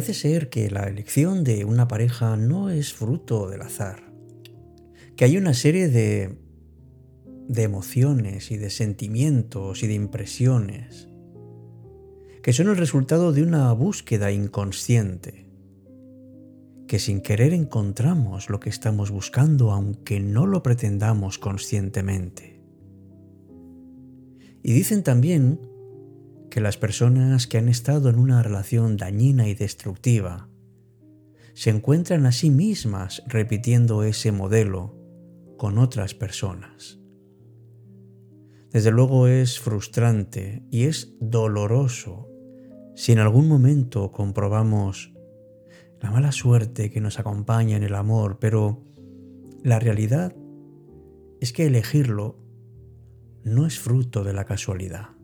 Parece ser que la elección de una pareja no es fruto del azar, que hay una serie de, de emociones y de sentimientos y de impresiones que son el resultado de una búsqueda inconsciente, que sin querer encontramos lo que estamos buscando aunque no lo pretendamos conscientemente. Y dicen también que las personas que han estado en una relación dañina y destructiva se encuentran a sí mismas repitiendo ese modelo con otras personas. Desde luego es frustrante y es doloroso si en algún momento comprobamos la mala suerte que nos acompaña en el amor, pero la realidad es que elegirlo no es fruto de la casualidad.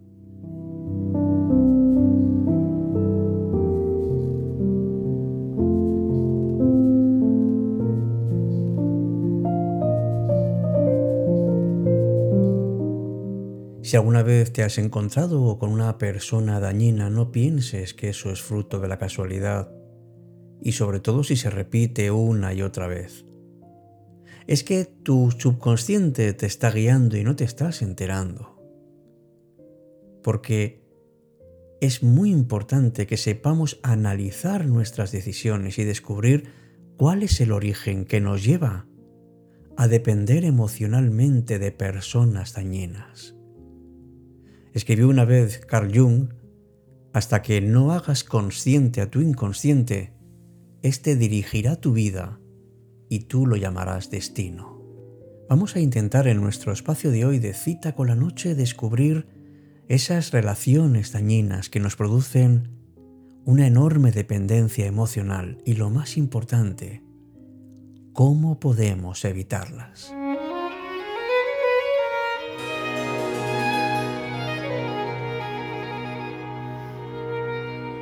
Si alguna vez te has encontrado con una persona dañina, no pienses que eso es fruto de la casualidad, y sobre todo si se repite una y otra vez. Es que tu subconsciente te está guiando y no te estás enterando. Porque es muy importante que sepamos analizar nuestras decisiones y descubrir cuál es el origen que nos lleva a depender emocionalmente de personas dañinas. Escribió una vez Carl Jung, hasta que no hagas consciente a tu inconsciente, éste dirigirá tu vida y tú lo llamarás destino. Vamos a intentar en nuestro espacio de hoy de cita con la noche descubrir esas relaciones dañinas que nos producen una enorme dependencia emocional y lo más importante, cómo podemos evitarlas.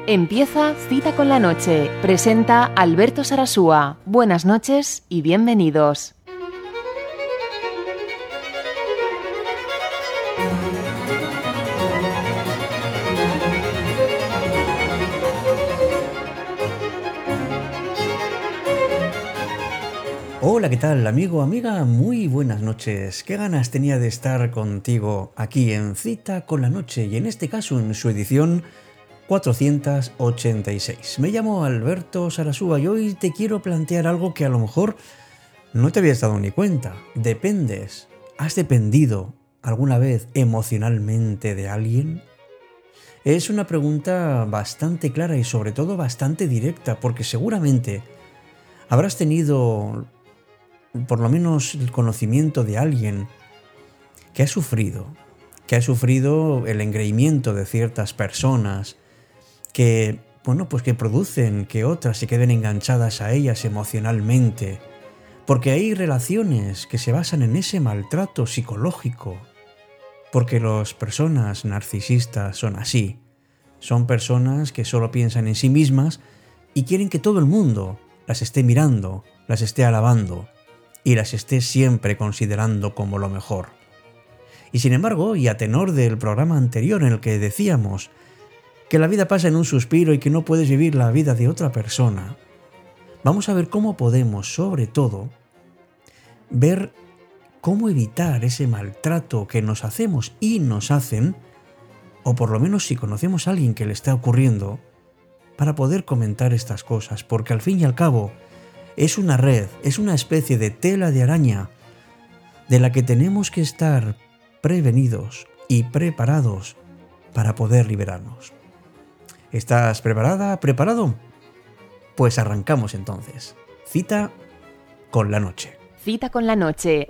Empieza Cita con la Noche. Presenta Alberto Sarasúa. Buenas noches y bienvenidos. Hola, ¿qué tal, amigo, amiga? Muy buenas noches. Qué ganas tenía de estar contigo aquí en Cita con la Noche y en este caso en su edición 486. Me llamo Alberto Sarasúa y hoy te quiero plantear algo que a lo mejor no te habías dado ni cuenta. ¿Dependes? ¿Has dependido alguna vez emocionalmente de alguien? Es una pregunta bastante clara y sobre todo bastante directa porque seguramente habrás tenido por lo menos el conocimiento de alguien que ha sufrido, que ha sufrido el engreimiento de ciertas personas, que, bueno, pues que producen que otras se queden enganchadas a ellas emocionalmente, porque hay relaciones que se basan en ese maltrato psicológico, porque las personas narcisistas son así, son personas que solo piensan en sí mismas y quieren que todo el mundo las esté mirando, las esté alabando y las esté siempre considerando como lo mejor. Y sin embargo, y a tenor del programa anterior en el que decíamos que la vida pasa en un suspiro y que no puedes vivir la vida de otra persona, vamos a ver cómo podemos, sobre todo, ver cómo evitar ese maltrato que nos hacemos y nos hacen, o por lo menos si conocemos a alguien que le está ocurriendo, para poder comentar estas cosas, porque al fin y al cabo es una red, es una especie de tela de araña de la que tenemos que estar prevenidos y preparados para poder liberarnos. ¿Estás preparada? ¿Preparado? Pues arrancamos entonces. Cita con la noche. Cita con la noche.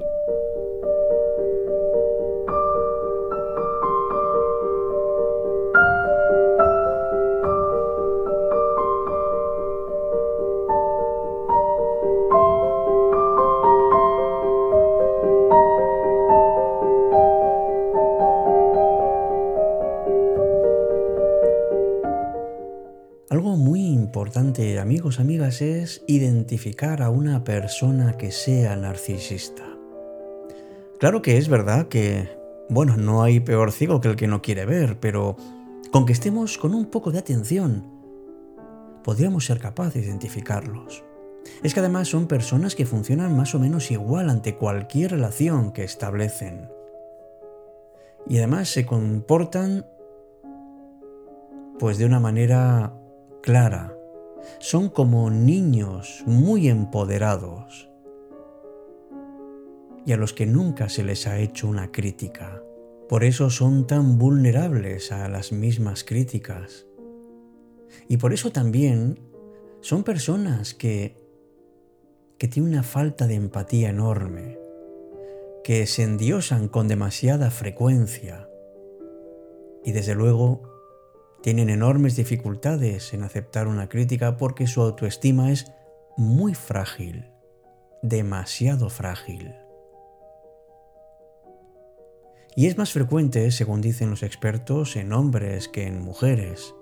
Amigos, amigas, es identificar a una persona que sea narcisista. Claro que es verdad que, bueno, no hay peor ciego que el que no quiere ver, pero con que estemos con un poco de atención, podríamos ser capaces de identificarlos. Es que además son personas que funcionan más o menos igual ante cualquier relación que establecen. Y además se comportan pues de una manera clara. Son como niños muy empoderados y a los que nunca se les ha hecho una crítica. Por eso son tan vulnerables a las mismas críticas. Y por eso también son personas que, que tienen una falta de empatía enorme, que se endiosan con demasiada frecuencia y desde luego tienen enormes dificultades en aceptar una crítica porque su autoestima es muy frágil, demasiado frágil. Y es más frecuente, según dicen los expertos, en hombres que en mujeres.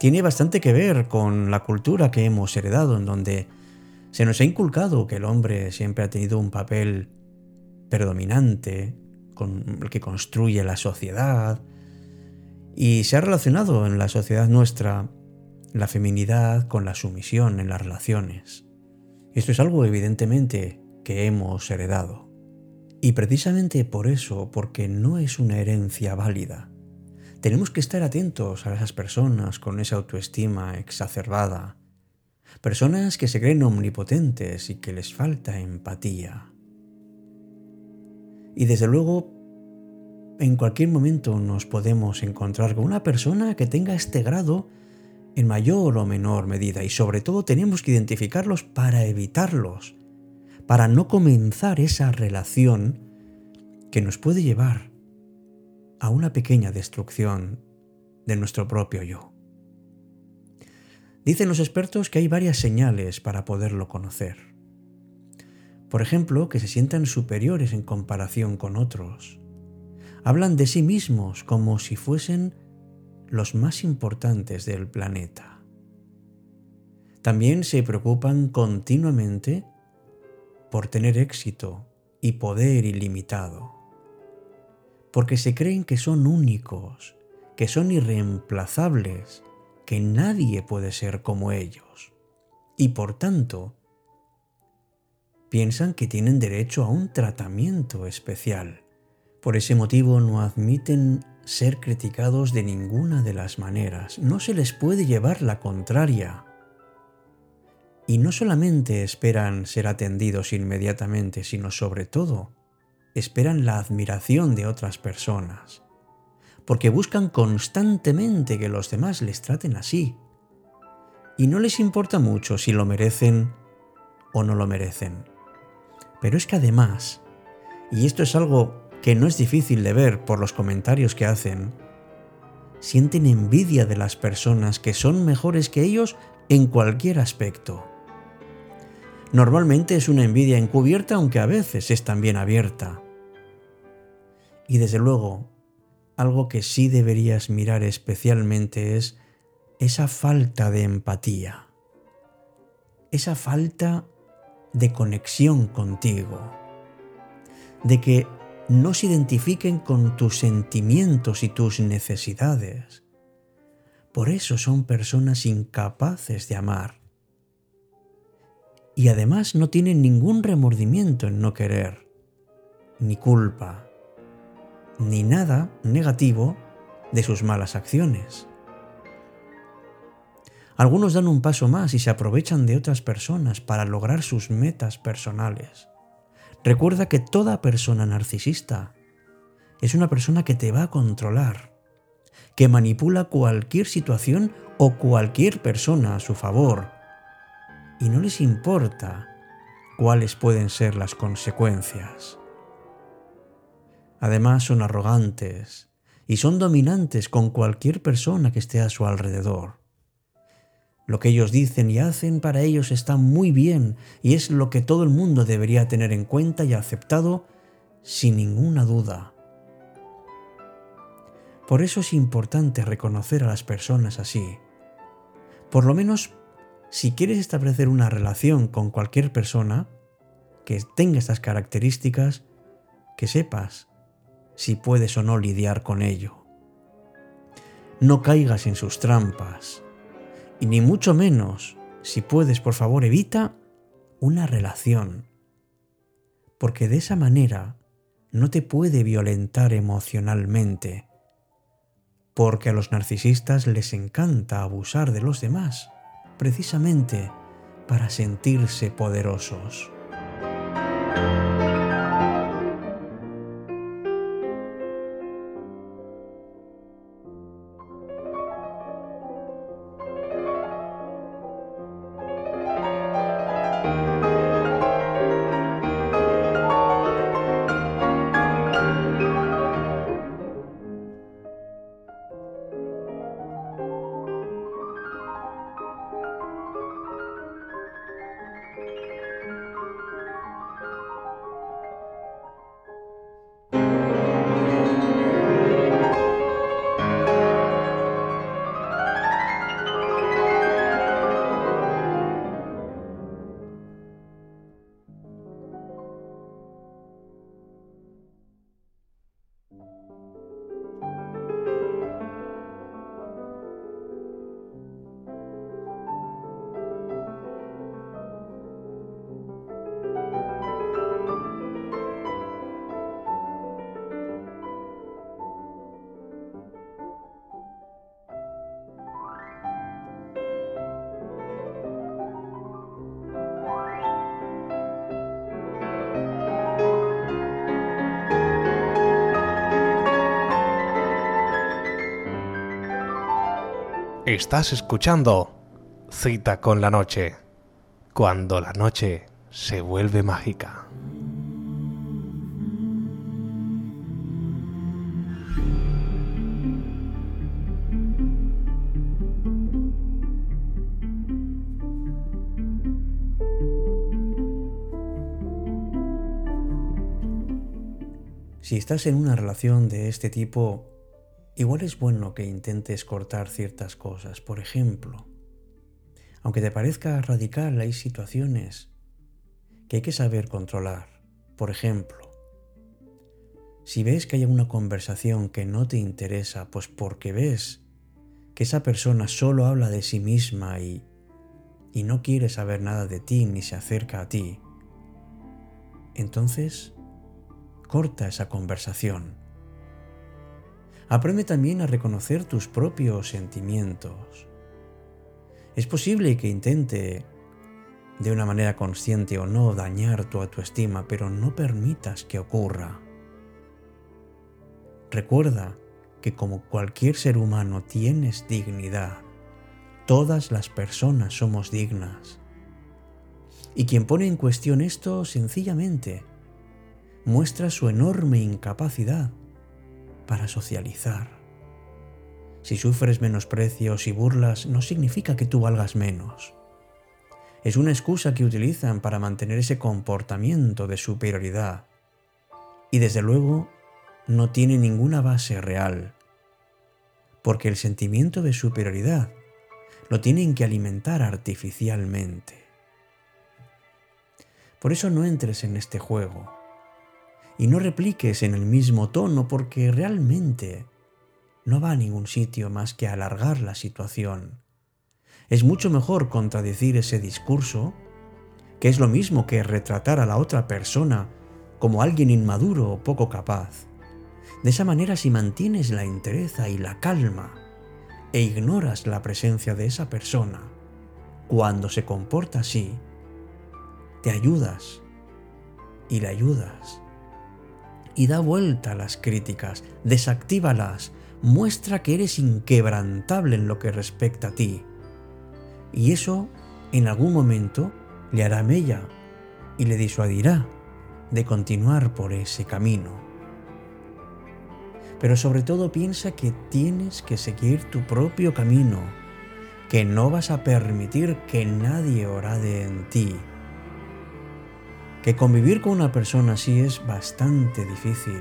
Tiene bastante que ver con la cultura que hemos heredado, en donde se nos ha inculcado que el hombre siempre ha tenido un papel predominante, con el que construye la sociedad, y se ha relacionado en la sociedad nuestra la feminidad con la sumisión en las relaciones. Esto es algo evidentemente que hemos heredado. Y precisamente por eso, porque no es una herencia válida, tenemos que estar atentos a esas personas con esa autoestima exacerbada, personas que se creen omnipotentes y que les falta empatía. Y desde luego, en cualquier momento nos podemos encontrar con una persona que tenga este grado en mayor o menor medida y sobre todo tenemos que identificarlos para evitarlos para no comenzar esa relación que nos puede llevar a una pequeña destrucción de nuestro propio yo. Dicen los expertos que hay varias señales para poderlo conocer. Por ejemplo, que se sientan superiores en comparación con otros. Hablan de sí mismos como si fuesen los más importantes del planeta. También se preocupan continuamente por tener éxito y poder ilimitado, porque se creen que son únicos, que son irreemplazables, que nadie puede ser como ellos, y por tanto piensan que tienen derecho a un tratamiento especial. Por ese motivo no admiten ser criticados de ninguna de las maneras, no se les puede llevar la contraria y no solamente esperan ser atendidos inmediatamente, sino sobre todo esperan la admiración de otras personas, porque buscan constantemente que los demás les traten así. Y no les importa mucho si lo merecen o no lo merecen. Pero es que además, y esto es algo que no es difícil de ver por los comentarios que hacen, sienten envidia de las personas que son mejores que ellos en cualquier aspecto. Normalmente es una envidia encubierta, aunque a veces es también abierta. Y desde luego, algo que sí deberías mirar especialmente es esa falta de empatía, esa falta de conexión contigo, de que no se identifiquen con tus sentimientos y tus necesidades. Por eso son personas incapaces de amar y además no tienen ningún remordimiento en no querer, ni culpa, ni nada negativo de sus malas acciones. Algunos dan un paso más y se aprovechan de otras personas para lograr sus metas personales. Recuerda que toda persona narcisista es una persona que te va a controlar, que manipula cualquier situación o cualquier persona a su favor, y no les importa cuáles pueden ser las consecuencias. Además son arrogantes y son dominantes con cualquier persona que esté a su alrededor. Lo que ellos dicen y hacen para ellos está muy bien y es lo que todo el mundo debería tener en cuenta y aceptado sin ninguna duda. Por eso es importante reconocer a las personas así, por lo menos si quieres establecer una relación con cualquier persona que tenga estas características, que sepas si puedes o no lidiar con ello. No caigas en sus trampas. Y ni mucho menos, si puedes, por favor, evita una relación. Porque de esa manera no te puede violentar emocionalmente. Porque a los narcisistas les encanta abusar de los demás, precisamente para sentirse poderosos. Estás escuchando Cita con la Noche, cuando la noche se vuelve mágica. Si estás en una relación de este tipo, Igual es bueno que intentes cortar ciertas cosas. Por ejemplo, aunque te parezca radical, hay situaciones que hay que saber controlar. Por ejemplo, si ves que hay una conversación que no te interesa, pues porque ves que esa persona solo habla de sí misma y, y no quiere saber nada de ti ni se acerca a ti, entonces corta esa conversación Aprende también a reconocer tus propios sentimientos. Es posible que intente, de una manera consciente o no, dañar tu autoestima, pero no permitas que ocurra. Recuerda que como cualquier ser humano tienes dignidad. Todas las personas somos dignas. Y quien pone en cuestión esto sencillamente muestra su enorme incapacidad para socializar. Si sufres menosprecios y burlas no significa que tú valgas menos. Es una excusa que utilizan para mantener ese comportamiento de superioridad. Y desde luego no tiene ninguna base real. Porque el sentimiento de superioridad lo tienen que alimentar artificialmente. Por eso no entres en este juego y no repliques en el mismo tono porque realmente no va a ningún sitio más que alargar la situación. Es mucho mejor contradecir ese discurso, que es lo mismo que retratar a la otra persona como alguien inmaduro o poco capaz. De esa manera si mantienes la entereza y la calma e ignoras la presencia de esa persona, cuando se comporta así, te ayudas y le ayudas y da vuelta a las críticas, desactívalas, muestra que eres inquebrantable en lo que respecta a ti. Y eso, en algún momento, le hará mella y le disuadirá de continuar por ese camino. Pero sobre todo piensa que tienes que seguir tu propio camino, que no vas a permitir que nadie orade en ti que convivir con una persona así es bastante difícil,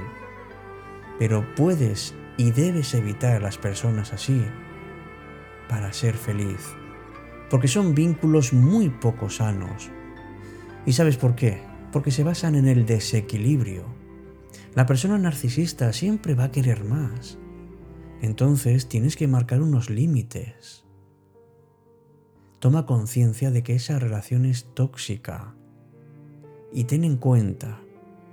pero puedes y debes evitar a las personas así para ser feliz, porque son vínculos muy poco sanos. ¿Y sabes por qué? Porque se basan en el desequilibrio. La persona narcisista siempre va a querer más. Entonces tienes que marcar unos límites. toma conciencia de que esa relación es tóxica y ten en cuenta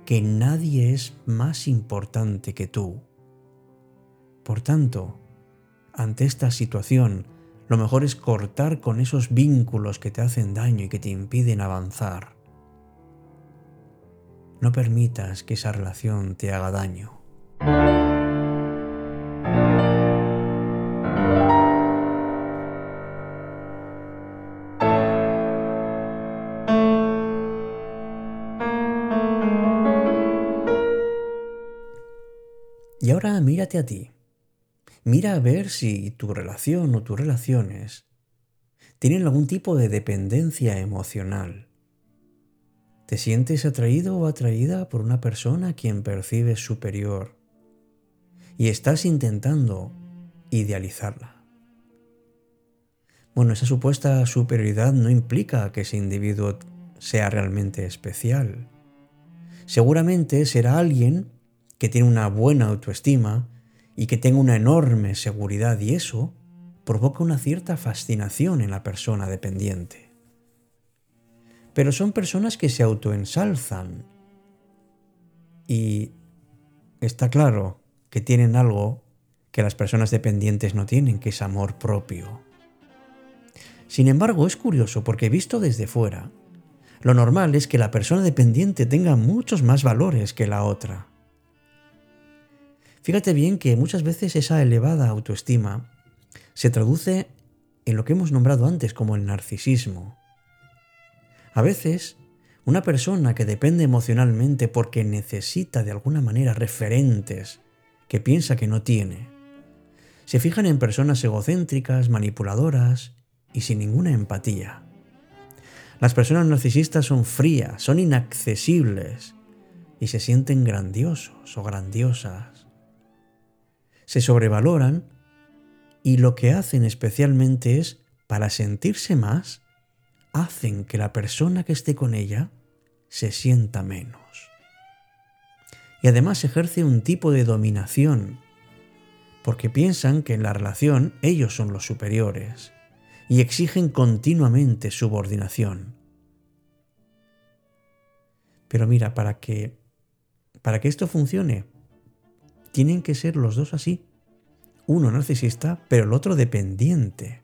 que nadie es más importante que tú. Por tanto, ante esta situación, lo mejor es cortar con esos vínculos que te hacen daño y que te impiden avanzar. No permitas que esa relación te haga daño. Y ahora mírate a ti. Mira a ver si tu relación o tus relaciones tienen algún tipo de dependencia emocional. ¿Te sientes atraído o atraída por una persona a quien percibes superior y estás intentando idealizarla? Bueno, esa supuesta superioridad no implica que ese individuo sea realmente especial. Seguramente será alguien que tiene una buena autoestima y que tenga una enorme seguridad y eso provoca una cierta fascinación en la persona dependiente. Pero son personas que se autoensalzan y está claro que tienen algo que las personas dependientes no tienen, que es amor propio. Sin embargo, es curioso porque visto desde fuera, lo normal es que la persona dependiente tenga muchos más valores que la otra. Fíjate bien que muchas veces esa elevada autoestima se traduce en lo que hemos nombrado antes como el narcisismo. A veces, una persona que depende emocionalmente porque necesita de alguna manera referentes que piensa que no tiene, se fijan en personas egocéntricas, manipuladoras y sin ninguna empatía. Las personas narcisistas son frías, son inaccesibles y se sienten grandiosos o grandiosas se sobrevaloran y lo que hacen especialmente es, para sentirse más, hacen que la persona que esté con ella se sienta menos. Y además ejerce un tipo de dominación, porque piensan que en la relación ellos son los superiores y exigen continuamente subordinación. Pero mira, para que para que esto funcione, tienen que ser los dos así. Uno narcisista, pero el otro dependiente.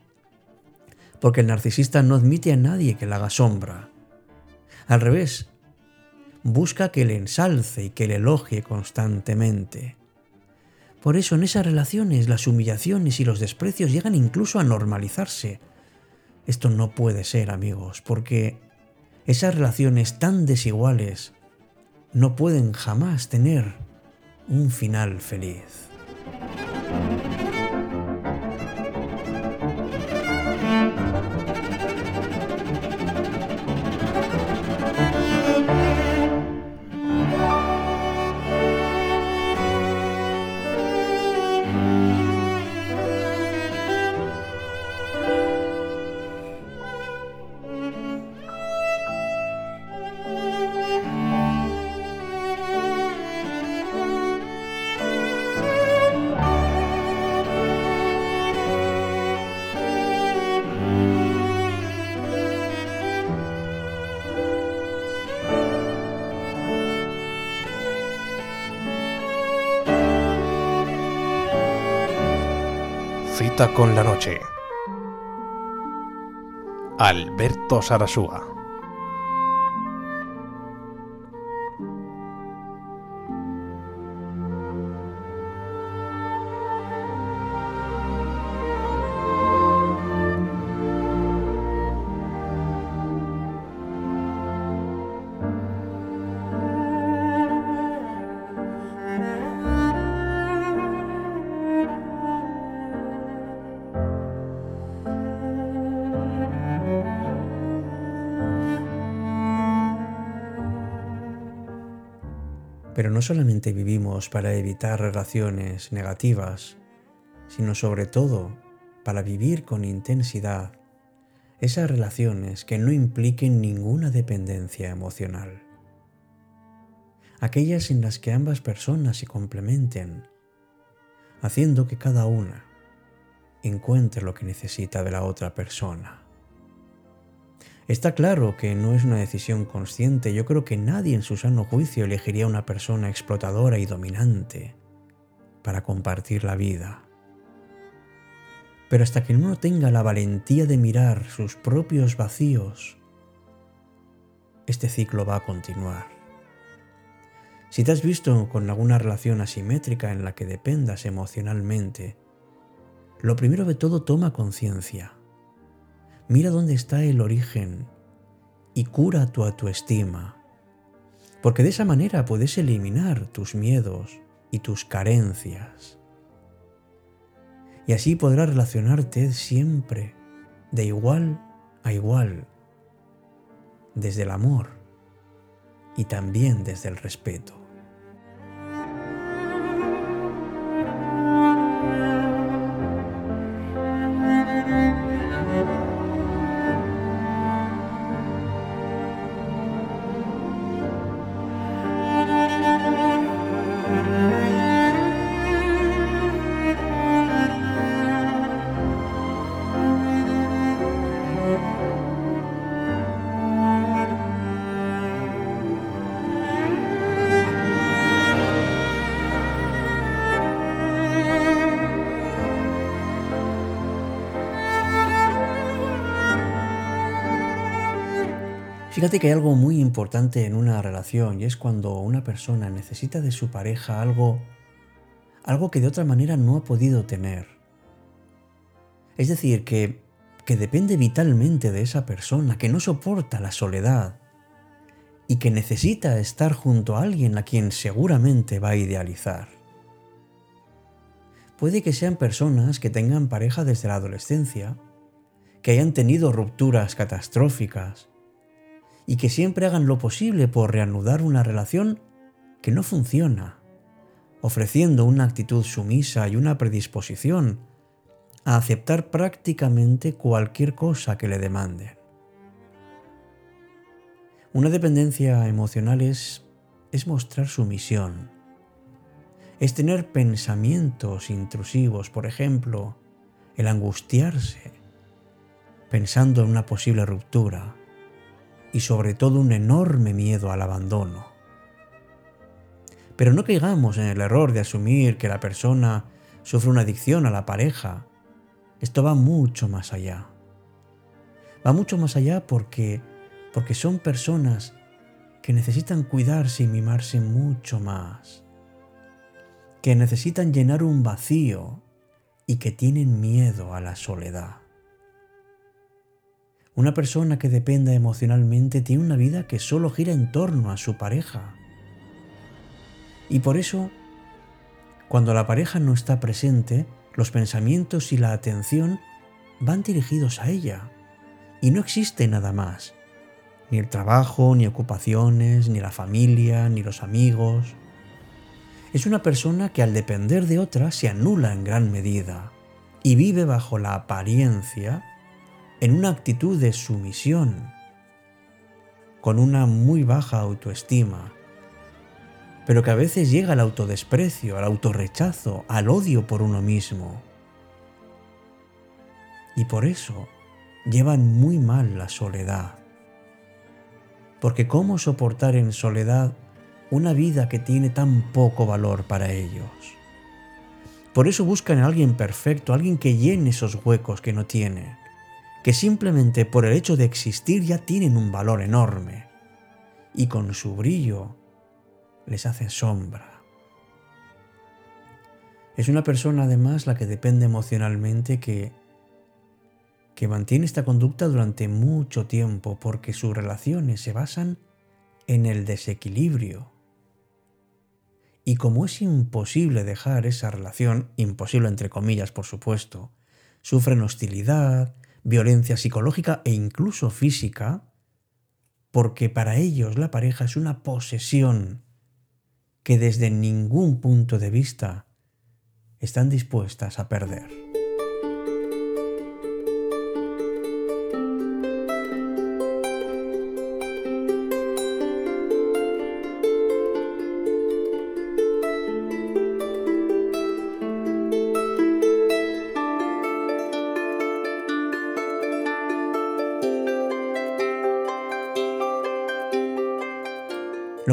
Porque el narcisista no admite a nadie que le haga sombra. Al revés, busca que le ensalce y que le elogie constantemente. Por eso en esas relaciones las humillaciones y los desprecios llegan incluso a normalizarse. Esto no puede ser, amigos, porque esas relaciones tan desiguales no pueden jamás tener un final feliz. Con la noche. Alberto Sarasúa. Pero no solamente vivimos para evitar relaciones negativas, sino sobre todo para vivir con intensidad esas relaciones que no impliquen ninguna dependencia emocional. Aquellas en las que ambas personas se complementen, haciendo que cada una encuentre lo que necesita de la otra persona. Está claro que no es una decisión consciente. Yo creo que nadie en su sano juicio elegiría una persona explotadora y dominante para compartir la vida. Pero hasta que uno tenga la valentía de mirar sus propios vacíos, este ciclo va a continuar. Si te has visto con alguna relación asimétrica en la que dependas emocionalmente, lo primero de todo toma conciencia. Mira dónde está el origen y cura tu autoestima, porque de esa manera puedes eliminar tus miedos y tus carencias. Y así podrás relacionarte siempre de igual a igual, desde el amor y también desde el respeto. Fíjate que hay algo muy importante en una relación y es cuando una persona necesita de su pareja algo algo que de otra manera no ha podido tener. Es decir, que, que depende vitalmente de esa persona, que no soporta la soledad y que necesita estar junto a alguien a quien seguramente va a idealizar. Puede que sean personas que tengan pareja desde la adolescencia, que hayan tenido rupturas catastróficas, y que siempre hagan lo posible por reanudar una relación que no funciona, ofreciendo una actitud sumisa y una predisposición a aceptar prácticamente cualquier cosa que le demanden. Una dependencia emocional es, es mostrar sumisión, es tener pensamientos intrusivos, por ejemplo, el angustiarse, pensando en una posible ruptura, y sobre todo un enorme miedo al abandono. Pero no caigamos en el error de asumir que la persona sufre una adicción a la pareja. Esto va mucho más allá. Va mucho más allá porque, porque son personas que necesitan cuidarse y mimarse mucho más, que necesitan llenar un vacío y que tienen miedo a la soledad. Una persona que dependa emocionalmente tiene una vida que solo gira en torno a su pareja. Y por eso, cuando la pareja no está presente, los pensamientos y la atención van dirigidos a ella. Y no existe nada más. Ni el trabajo, ni ocupaciones, ni la familia, ni los amigos. Es una persona que al depender de otra se anula en gran medida y vive bajo la apariencia en una actitud de sumisión, con una muy baja autoestima, pero que a veces llega al autodesprecio, al autorrechazo, al odio por uno mismo. Y por eso llevan muy mal la soledad. Porque ¿cómo soportar en soledad una vida que tiene tan poco valor para ellos? Por eso buscan a alguien perfecto, alguien que llene esos huecos que no tiene que simplemente por el hecho de existir ya tienen un valor enorme y con su brillo les hace sombra. Es una persona además la que depende emocionalmente que, que mantiene esta conducta durante mucho tiempo porque sus relaciones se basan en el desequilibrio. Y como es imposible dejar esa relación, imposible entre comillas por supuesto, sufren hostilidad, violencia psicológica e incluso física, porque para ellos la pareja es una posesión que desde ningún punto de vista están dispuestas a perder.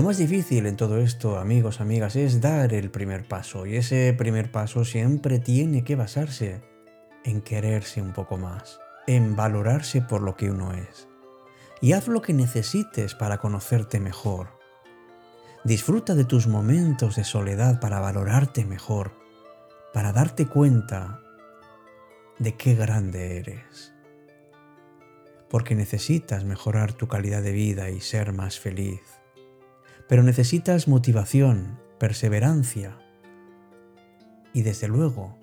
Más difícil en todo esto, amigos, amigas, es dar el primer paso y ese primer paso siempre tiene que basarse en quererse un poco más, en valorarse por lo que uno es. Y haz lo que necesites para conocerte mejor. Disfruta de tus momentos de soledad para valorarte mejor, para darte cuenta de qué grande eres. Porque necesitas mejorar tu calidad de vida y ser más feliz. Pero necesitas motivación, perseverancia y desde luego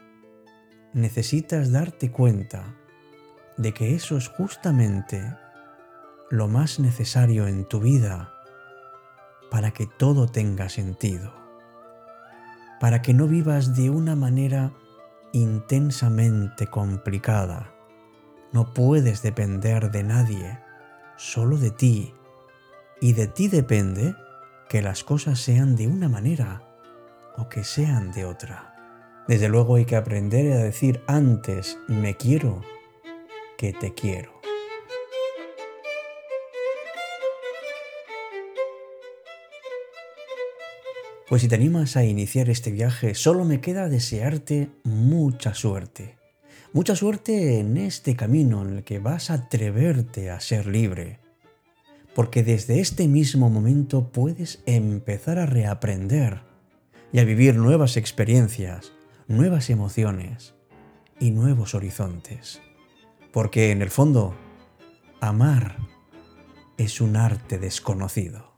necesitas darte cuenta de que eso es justamente lo más necesario en tu vida para que todo tenga sentido, para que no vivas de una manera intensamente complicada. No puedes depender de nadie, solo de ti, y de ti depende que las cosas sean de una manera o que sean de otra. Desde luego hay que aprender a decir antes me quiero que te quiero. Pues si te animas a iniciar este viaje, solo me queda desearte mucha suerte. Mucha suerte en este camino en el que vas a atreverte a ser libre. Porque desde este mismo momento puedes empezar a reaprender y a vivir nuevas experiencias nuevas emociones y nuevos horizontes. Porque en el fondo, amar es un arte desconocido.